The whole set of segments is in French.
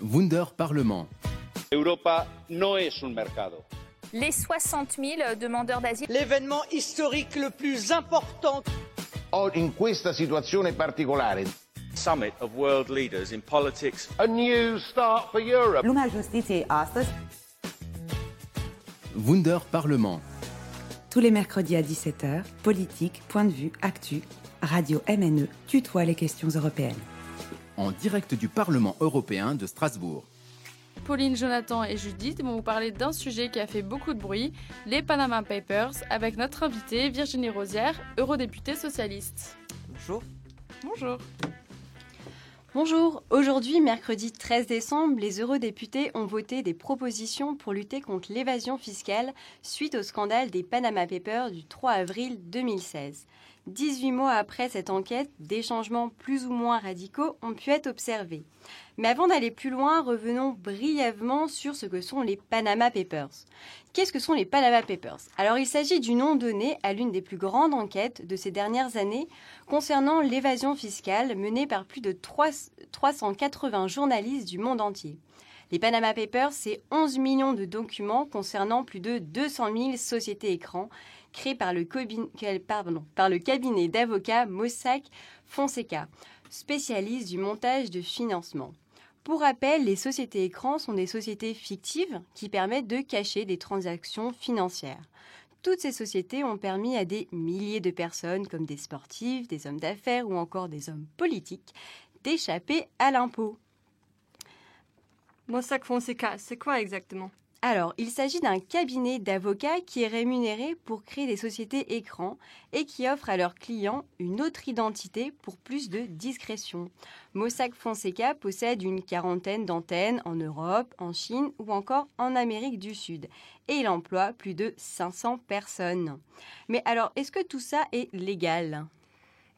Wunder Parlement. Europa no es un mercado. Les 60 000 demandeurs d'asile. L'événement historique le plus important. In questa situazione particolare. Summit of world leaders in politics. A new start for Europe. Lumea justiției astăzi. Wunder Parlement. Tous les mercredis à 17h, politique, point de vue, actu, Radio MNE tutoie les questions européennes. En direct du Parlement européen de Strasbourg. Pauline, Jonathan et Judith vont vous parler d'un sujet qui a fait beaucoup de bruit, les Panama Papers, avec notre invitée Virginie Rosière, eurodéputée socialiste. Bonjour. Bonjour. Bonjour, aujourd'hui mercredi 13 décembre, les eurodéputés ont voté des propositions pour lutter contre l'évasion fiscale suite au scandale des Panama Papers du 3 avril 2016. 18 mois après cette enquête, des changements plus ou moins radicaux ont pu être observés. Mais avant d'aller plus loin, revenons brièvement sur ce que sont les Panama Papers. Qu'est-ce que sont les Panama Papers? Alors il s'agit du nom donné à l'une des plus grandes enquêtes de ces dernières années concernant l'évasion fiscale menée par plus de 380 journalistes du monde entier. Les Panama Papers, c'est 11 millions de documents concernant plus de 200 000 sociétés écrans créées par le, cabinet d'avocats Mossack Fonseca, spécialiste du montage de financement. Pour rappel, les sociétés écrans sont des sociétés fictives qui permettent de cacher des transactions financières. Toutes ces sociétés ont permis à des milliers de personnes, comme des sportifs, des hommes d'affaires ou encore des hommes politiques, d'échapper à l'impôt. Mossack Fonseca, c'est quoi exactement? Alors, il s'agit d'un cabinet d'avocats qui est rémunéré pour créer des sociétés écrans et qui offre à leurs clients une autre identité pour plus de discrétion. Mossack Fonseca possède une quarantaine d'antennes en Europe, en Chine ou encore en Amérique du Sud et il emploie plus de 500 personnes. Mais alors, est-ce que tout ça est légal?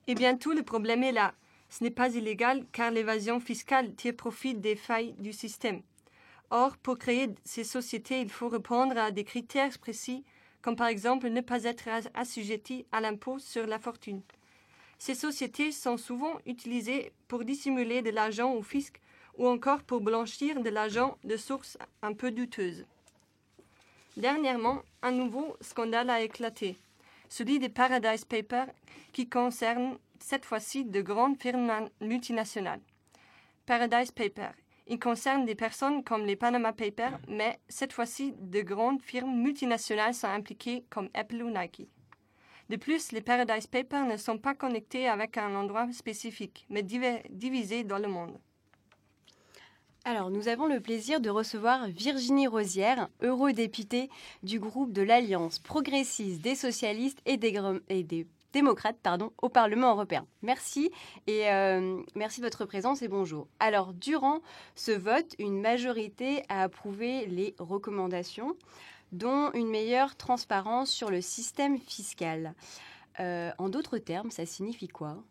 Eh bien, tout le problème est là. Ce n'est pas illégal car l'évasion fiscale tire profit des failles du système. Or, pour créer ces sociétés, il faut répondre à des critères précis, comme par exemple ne pas être assujetti à l'impôt sur la fortune. Ces sociétés sont souvent utilisées pour dissimuler de l'argent au fisc ou encore pour blanchir de l'argent de sources un peu douteuses. Dernièrement, un nouveau scandale a éclaté, celui des Paradise Papers, qui concerne cette fois-ci de grandes firmes multinationales. Paradise Papers il concerne des personnes comme les Panama Papers, mais cette fois-ci, de grandes firmes multinationales sont impliquées comme Apple ou Nike. De plus, les Paradise Papers ne sont pas connectés avec un endroit spécifique, mais divisés dans le monde. Alors, nous avons le plaisir de recevoir Virginie Rosière, eurodéputée du groupe de l'Alliance progressiste des socialistes et des, et des démocrate pardon, au Parlement européen. Merci et euh, merci de votre présence et bonjour. Alors, durant ce vote, une majorité a approuvé les recommandations, dont une meilleure transparence sur le système fiscal. Euh, en d'autres termes, ça signifie quoi?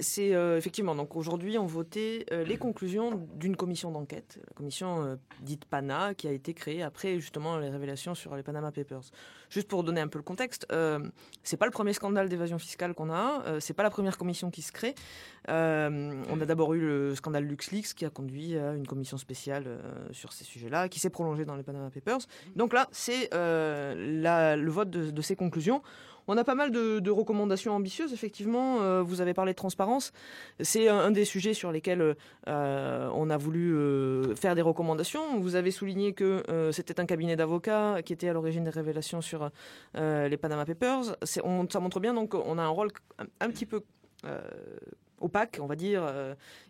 C'est euh, effectivement, donc aujourd'hui, on votait euh, les conclusions d'une commission d'enquête, la commission euh, dite PANA, qui a été créée après justement les révélations sur les Panama Papers. Juste pour donner un peu le contexte, c'est pas le premier scandale d'évasion fiscale qu'on a, c'est pas la première commission qui se crée. on a d'abord eu le scandale LuxLeaks qui a conduit à une commission spéciale sur ces sujets-là, qui s'est prolongée dans les Panama Papers. Donc là, c'est le vote de ces conclusions. On a pas mal de, recommandations ambitieuses, effectivement. Euh, vous avez parlé de transparence. C'est un, des sujets sur lesquels euh, on a voulu euh, faire des recommandations. Vous avez souligné que c'était un cabinet d'avocats qui était à l'origine des révélations sur les Panama Papers. Ça montre bien donc qu'on a un rôle un, petit peu opaque, on va dire,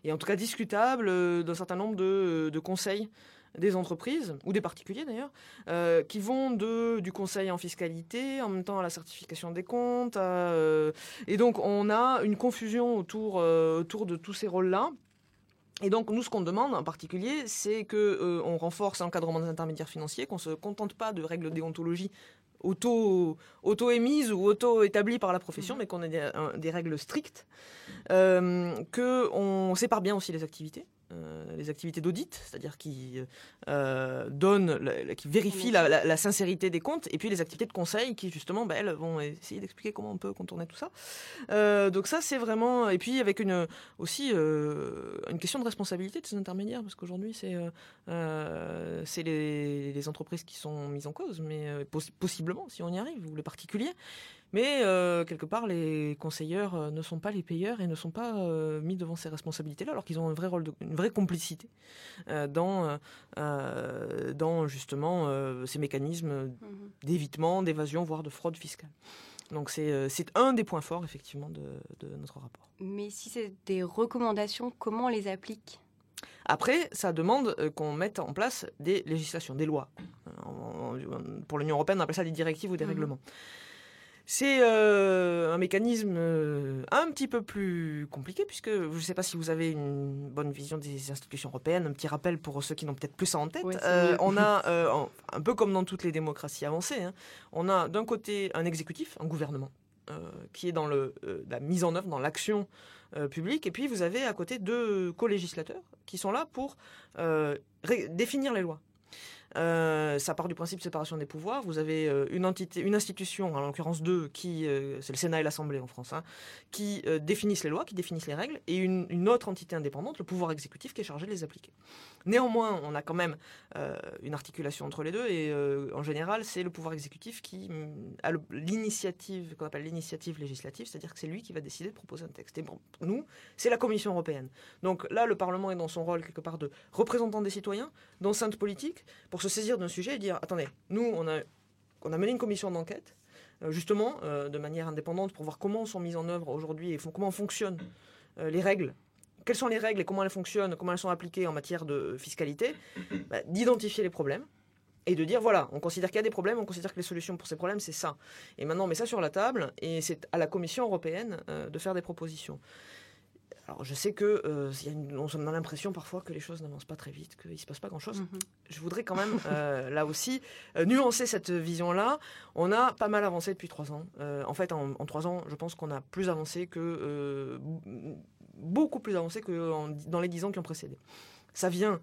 et en tout cas discutable d'un certain nombre de conseils des entreprises, ou des particuliers d'ailleurs, euh, qui vont de, du conseil en fiscalité, en même temps à la certification des comptes. Euh, et donc on a une confusion autour, euh, autour de tous ces rôles-là. Et donc nous, ce qu'on demande en particulier, c'est que on renforce l'encadrement des intermédiaires financiers, qu'on se contente pas de règles de déontologie auto, auto émises ou auto établies par la profession, mmh. mais qu'on ait des, des, règles strictes, euh, que on sépare bien aussi les activités euh, les activités d'audit, c'est-à-dire qui euh, donnent, la- la- qui vérifient la, la- la sincérité des comptes, et puis les activités de conseil qui justement, bah, elles vont essayer d'expliquer comment on peut contourner tout ça. Euh, donc ça, c'est vraiment, et puis avec une aussi euh, une question de responsabilité de ces intermédiaires, parce qu'aujourd'hui c'est euh, euh, c'est les, les entreprises qui sont mises en cause, mais euh, poss- possiblement si on y arrive, ou les particuliers. Mais euh, quelque part, les conseilleurs euh, ne sont pas les payeurs et ne sont pas euh, mis devant ces responsabilités-là, alors qu'ils ont un vrai rôle, de, une vraie complicité euh, dans, dans justement ces mécanismes d'évitement, d'évasion, voire de fraude fiscale. Donc c'est un des points forts effectivement de, de notre rapport. Mais si c'est des recommandations, comment on les applique Après, ça demande qu'on mette en place des législations, des lois. Pour l'Union européenne, on appelle ça des directives ou des Mhm. règlements. C'est euh, un mécanisme euh, un petit peu plus compliqué, puisque je ne sais pas si vous avez une bonne vision des institutions européennes. Un petit rappel pour ceux qui n'ont peut-être plus ça en tête. Ouais, Euh, on a, un peu comme dans toutes les démocraties avancées, hein, on a d'un côté un exécutif, un gouvernement, qui est dans le, la mise en œuvre, dans l'action publique, et puis vous avez à côté deux co-législateurs qui sont là pour définir les lois. Euh, ça part du principe de séparation des pouvoirs. Vous avez euh, une entité, une institution, en l'occurrence deux, qui euh, c'est le Sénat et l'Assemblée en France, hein, qui euh, définissent les lois, qui définissent les règles, et une, autre entité indépendante, le pouvoir exécutif, qui est chargé de les appliquer. Néanmoins, on a quand même une articulation entre les deux, et en général, c'est le pouvoir exécutif qui mm, a l'initiative, qu'on appelle l'initiative législative, c'est-à-dire que c'est lui qui va décider de proposer un texte. Et bon, nous, c'est la Commission européenne. Donc là, le Parlement est dans son rôle quelque part de représentant des citoyens, d'enceinte politique, pour se saisir d'un sujet et dire attendez, nous, on a, on a mené une commission d'enquête, euh, justement, euh, de manière indépendante, pour voir comment sont mises en œuvre aujourd'hui et comment fonctionnent euh, les règles. Quelles sont les règles et comment elles fonctionnent, comment elles sont appliquées en matière de fiscalité, bah, d'identifier les problèmes et de dire voilà, on considère qu'il y a des problèmes, on considère que les solutions pour ces problèmes, c'est ça. Et maintenant, on met ça sur la table et c'est à la Commission européenne de faire des propositions. Alors, je sais que euh, y a une- on a l'impression parfois que les choses n'avancent pas très vite, qu'il ne se passe pas grand-chose. Je voudrais quand même, euh, là aussi, euh, nuancer cette vision-là. On a pas mal avancé depuis trois ans. Euh, en fait, en, en trois ans, je pense qu'on a plus avancé que beaucoup plus avancé que en- dans les dix ans qui ont précédé. Ça vient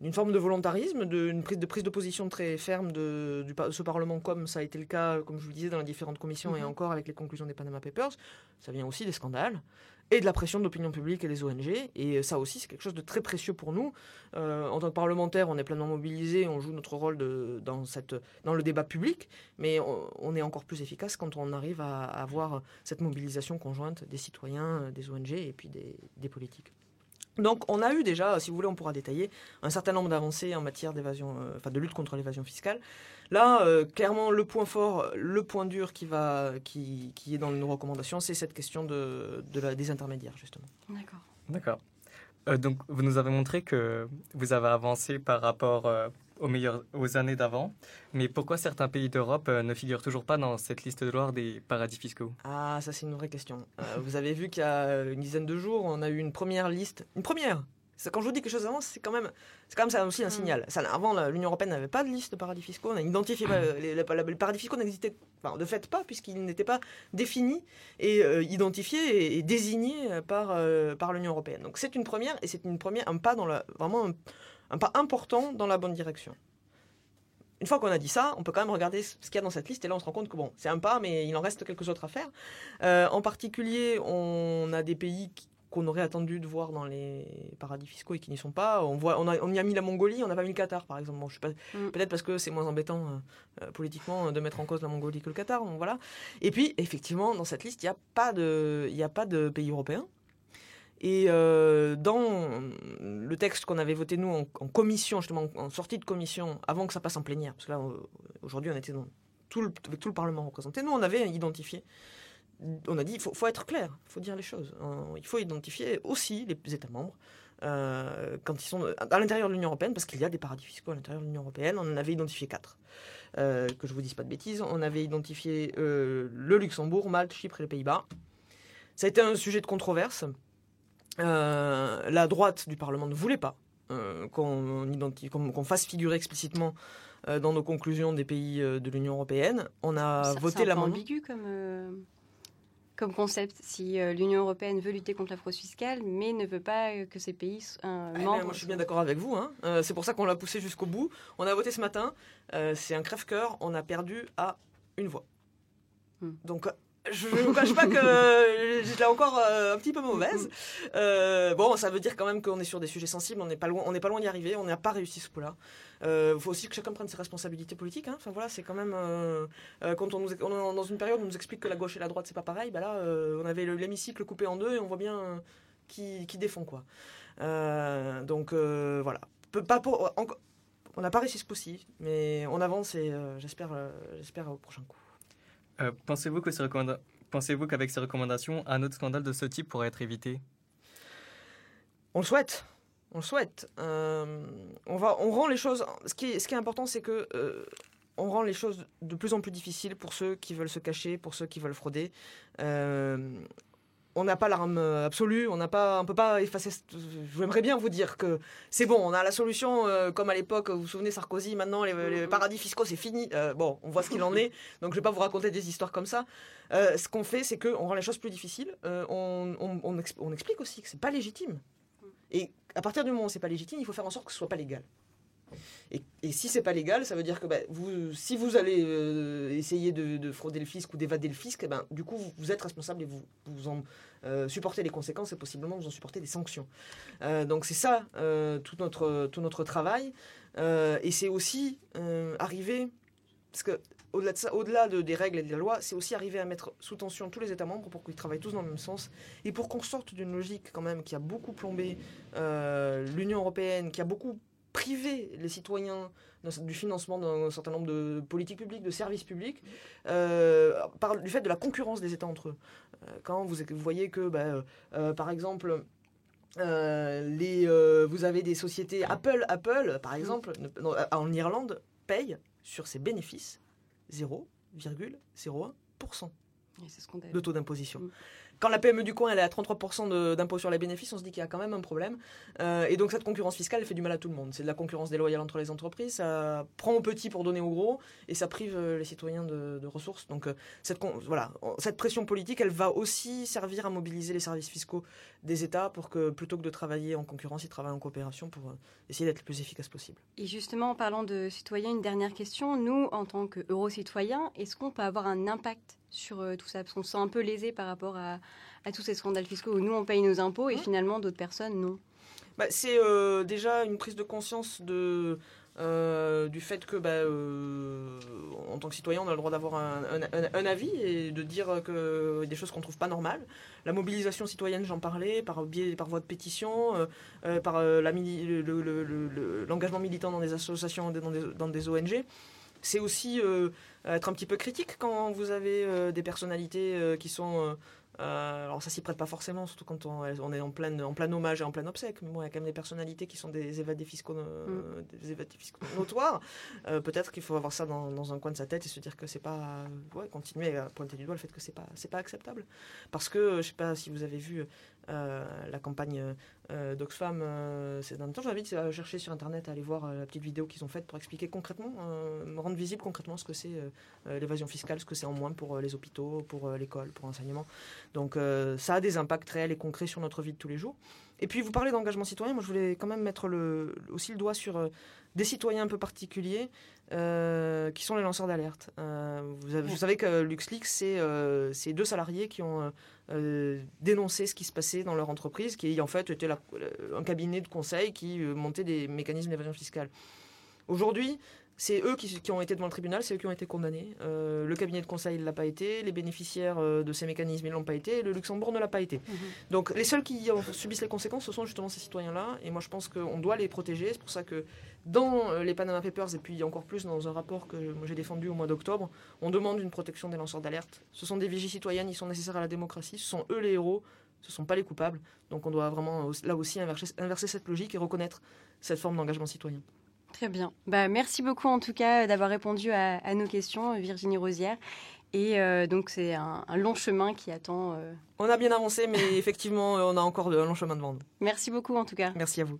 d'une forme de volontarisme, d'une prise de prise de position très ferme de, du, par- de ce Parlement, comme ça a été le cas, comme je vous le disais, dans les différentes commissions et Mhm. encore avec les conclusions des Panama Papers. Ça vient aussi des scandales et de la pression de l'opinion publique et des ONG. Et ça aussi, c'est quelque chose de très précieux pour nous. Euh, en tant que parlementaire, on est pleinement mobilisé, on joue notre rôle dans, le débat public, mais on, est encore plus efficace quand on arrive à, avoir cette mobilisation conjointe des citoyens, des ONG et puis des politiques. Donc, on a eu déjà, si vous voulez, on pourra détailler un certain nombre d'avancées en matière d'évasion, euh, enfin de lutte contre l'évasion fiscale. Là, euh, clairement, le point fort, le point dur qui va, qui, qui est dans nos recommandations, c'est cette question de, de la, des intermédiaires, justement. D'accord. D'accord. Euh, donc, vous nous avez montré que vous avez avancé par rapport euh, aux, meilleures, aux années d'avant. Mais pourquoi certains pays d'Europe euh, ne figurent toujours pas dans cette liste de l'or des paradis fiscaux? Ah, ça c'est une vraie question. Euh, vous avez vu qu'il y a une dizaine de jours, on a eu une première liste. Une première C'est- Quand je vous dis quelque chose avance, c'est quand même, c'est quand même ça aussi un signal. Ça, avant, l'Union européenne n'avait pas de liste de paradis fiscaux. On a identifié euh, les, les- les paradis fiscaux n'existaient, enfin, de fait pas, puisqu'ils n'étaient pas définis et euh, identifiés et, et désignés euh, par par, par l'Union européenne. Donc c'est une première et c'est une première, un pas dans la, vraiment un, un pas important dans la bonne direction. Une fois qu'on a dit ça, on peut quand même regarder ce qu'il y a dans cette liste et là on se rend compte que bon, c'est un pas, mais il en reste quelques autres à faire. Euh, en particulier, on a des pays qu'on aurait attendu de voir dans les paradis fiscaux et qui n'y sont pas. On, voit, on, a- on y a mis la Mongolie, on n'a pas mis le Qatar, par exemple. Bon, je sais pas, Peut-être parce que c'est moins embêtant euh, euh, politiquement de mettre en cause la Mongolie que le Qatar. donc voilà. Et puis, effectivement, dans cette liste, il n'y a, pas de- il y a pas de pays européens. Et euh, dans le texte qu'on avait voté, nous, en, commission, justement, en, sortie de commission, avant que ça passe en plénière, parce que là, euh, aujourd'hui, on était dans tout le, avec tout le Parlement représenté, nous, on avait identifié on a dit il faut, être clair, il faut dire les choses. Euh, Il faut identifier aussi les États membres quand ils sont à l'intérieur de l'Union européenne, parce qu'il y a des paradis fiscaux à l'intérieur de l'Union européenne. On en avait identifié quatre. Que je vous dise pas de bêtises. On avait identifié le Luxembourg, Malte, Chypre et les Pays-Bas. Ça a été un sujet de controverse. Euh, la droite du Parlement ne voulait pas euh, qu'on fasse figurer explicitement euh, dans nos conclusions des pays de l'Union européenne. On a Ça- voté l'amendement. ambigu comme, comme concept si euh, l'Union européenne veut lutter contre la fraude fiscale, mais ne veut pas euh, que ces pays euh, Ah, mais membres. moi, je suis bien d'accord avec vous. hein. C'est pour ça qu'on l'a poussé jusqu'au bout. On a voté ce matin. C'est un crève-cœur. On a perdu à une voix. Hmm. Donc, je ne vous cache pas que euh, je l'ai encore euh, un petit peu mauvaise. Euh, bon, ça veut dire quand même qu'on est sur des sujets sensibles. On n'est pas loin, on n'est pas loin d'y arriver. On n'a pas réussi ce coup-là. Il faut aussi que chacun prenne ses responsabilités politiques. hein. Enfin voilà, c'est quand même quand on nous, est dans une période où on nous explique que la gauche et la droite c'est pas pareil. Bah là, on avait le- l'hémicycle coupé en deux et on voit bien qui, défend quoi. Donc voilà. Pas pour, on n'a pas réussi ce coup-ci, mais on avance et j'espère, j'espère au prochain coup. Euh, Pensez-vous qu'avec ces recommandations, un autre scandale de ce type pourrait être évité? On le souhaite. On le souhaite. Euh, on, va, on rend les choses. Ce qui est, important, c'est que euh, on rend les choses de plus en plus difficiles pour ceux qui veulent se cacher, pour ceux qui veulent frauder. On n'a pas l'arme absolue, on n'a pas, on peut pas effacer. J'aimerais bien vous dire que c'est bon, on a la solution, euh, comme à l'époque, vous vous souvenez Sarkozy, maintenant les, les paradis fiscaux c'est fini. Euh, bon, on voit ce qu'il en est, donc je vais pas vous raconter des histoires comme ça. Euh, ce qu'on fait, c'est qu'on rend les choses plus difficiles. Euh, on, on explique aussi que c'est pas légitime. Et à partir du moment où c'est pas légitime, il faut faire en sorte que ce soit pas légal. Et, et si c'est pas légal, ça veut dire que bah, si vous allez euh, essayer de, de frauder le fisc ou d'évader le fisc, eh ben, du coup, vous, êtes responsable et vous, en euh, supportez les conséquences et possiblement vous en supportez des sanctions. Euh, donc c'est ça tout, notre, tout notre travail. Et c'est aussi arriver, parce que au-delà de des règles et de la loi, c'est aussi arriver à mettre sous tension tous les États membres pour qu'ils travaillent tous dans le même sens et pour qu'on sorte d'une logique quand même qui a beaucoup plombé l'Union européenne, qui a beaucoup privé les citoyens du financement d'un certain nombre de politiques publiques, de services publics, euh, par du fait de la concurrence des États entre eux. Euh, quand vous, vous voyez que, bah, euh, par exemple, euh, les, vous avez des sociétés Apple, Apple, par exemple, ne- non, en Irlande, paye sur ses bénéfices 0,01% Et c'est ce qu'on a- de taux d'imposition. Mm. Quand la PME du coin elle est à 33% de- d'impôt sur les bénéfices, on se dit qu'il y a quand même un problème. Euh, et donc cette concurrence fiscale elle fait du mal à tout le monde. C'est de la concurrence déloyale entre les entreprises, ça prend au petit pour donner au gros, et ça prive euh, les citoyens de, ressources. Donc euh, cette, voilà, cette pression politique, elle va aussi servir à mobiliser les services fiscaux des États pour que plutôt que de travailler en concurrence, ils travaillent en coopération pour essayer d'être le plus efficace possible. Et justement, en parlant de citoyens, une dernière question. Nous, en tant qu'euro-citoyens, est-ce qu'on peut avoir un impact sur euh, tout ça Parce qu'on se sent un peu lésé par rapport à, à tous ces scandales fiscaux où nous, on paye nos impôts et finalement, d'autres personnes, non. Bah, c'est euh, déjà une prise de conscience de, euh, du fait que, bah, en tant que citoyen, on a le droit d'avoir un, un- un- un avis et de dire que des choses qu'on trouve pas normales. La mobilisation citoyenne, j'en parlais, par biais, par voie de pétition, par le- le- le- l'engagement militant dans des associations, dans des, dans des ONG. C'est aussi euh, être un petit peu critique quand vous avez euh, des personnalités euh, qui sont euh, alors ça s'y prête pas forcément, surtout quand on, on est en plein, en plein hommage et en plein obsèque. Mais bon, il y a quand même des personnalités qui sont des évadés fiscaux, euh, des évadés fiscaux notoires. Euh, Peut-être qu'il faut avoir ça dans, dans un coin de sa tête et se dire que c'est pas, ouais, continuer à pointer du doigt le fait que c'est pas, c'est pas acceptable. Parce que je sais pas si vous avez vu la campagne d'Oxfam ces derniers temps. J'invite à chercher sur internet, à aller voir la petite vidéo qu'ils ont faite pour expliquer concrètement, rendre visible concrètement ce que c'est l'évasion fiscale, ce que c'est en moins pour les hôpitaux, pour l'école, pour l'enseignement. Donc euh, ça a des impacts réels et concrets sur notre vie de tous les jours. Et puis vous parlez d'engagement citoyen, moi je voulais quand même mettre aussi le doigt sur euh, des citoyens un peu particuliers euh, qui sont les lanceurs d'alerte. Vous, avez- vous savez que LuxLeaks, c'est deux salariés qui ont dénoncé ce qui se passait dans leur entreprise, qui en fait était un cabinet de conseil qui montait des mécanismes d'évasion fiscale. Aujourd'hui, c'est eux qui, qui ont été devant le tribunal, c'est eux qui ont été condamnés. Euh, le cabinet de conseil ne l'a pas été, les bénéficiaires euh, de ces mécanismes ne l'ont pas été, et le Luxembourg ne l'a pas été. Donc les seuls qui en subissent les conséquences, ce sont justement ces citoyens-là. Et moi, je pense qu'on doit les protéger. C'est pour ça que dans euh, les Panama Papers, et puis encore plus dans un rapport que j'ai défendu au mois d'octobre, on demande une protection des lanceurs d'alerte. Ce sont des vigies citoyennes, ils sont nécessaires à la démocratie, ce sont eux les héros, ce ne sont pas les coupables. Donc on doit vraiment là aussi inverser, inverser cette logique et reconnaître cette forme d'engagement citoyen. Très bien. Bah, merci beaucoup en tout cas d'avoir répondu à, à nos questions, Virginie Rosière. Et euh, donc c'est un, un long chemin qui attend. euh. On a bien avancé, mais effectivement, euh, on a encore un long chemin devant nous. Merci beaucoup en tout cas. Merci à vous.